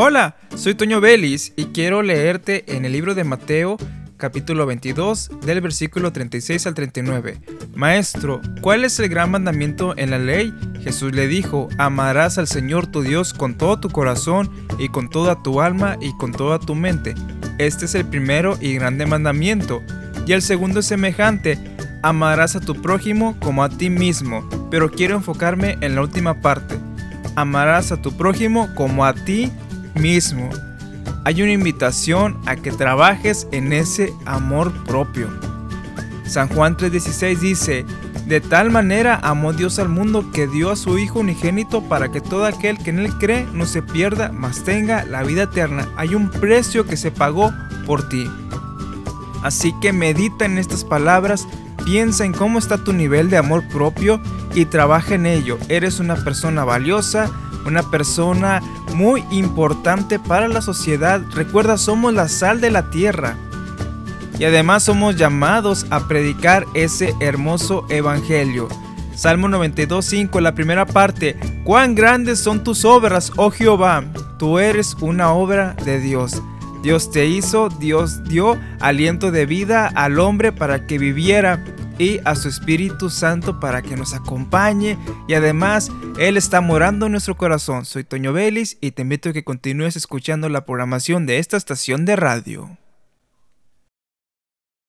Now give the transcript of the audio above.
Hola, soy Toño Vélez y quiero leerte en el libro de Mateo capítulo 22 del versículo 36 al 39. Maestro, ¿cuál es el gran mandamiento en la ley? Jesús le dijo, amarás al Señor tu Dios con todo tu corazón y con toda tu alma y con toda tu mente. Este es el primero y grande mandamiento. Y el segundo es semejante, amarás a tu prójimo como a ti mismo. Pero quiero enfocarme en la última parte. Amarás a tu prójimo como a ti mismo. Hay una invitación a que trabajes en ese amor propio. San Juan 3:16 dice, de tal manera amó Dios al mundo que dio a su Hijo unigénito para que todo aquel que en él cree no se pierda, mas tenga la vida eterna. Hay un precio que se pagó por ti. Así que medita en estas palabras, piensa en cómo está tu nivel de amor propio y trabaja en ello. Eres una persona valiosa, una persona muy importante para la sociedad. Recuerda, somos la sal de la tierra. Y además somos llamados a predicar ese hermoso evangelio. Salmo 92.5, la primera parte. Cuán grandes son tus obras, oh Jehová. Tú eres una obra de Dios. Dios te hizo, Dios dio aliento de vida al hombre para que viviera y a su Espíritu Santo para que nos acompañe y además Él está morando en nuestro corazón. Soy Toño Vélez y te invito a que continúes escuchando la programación de esta estación de radio.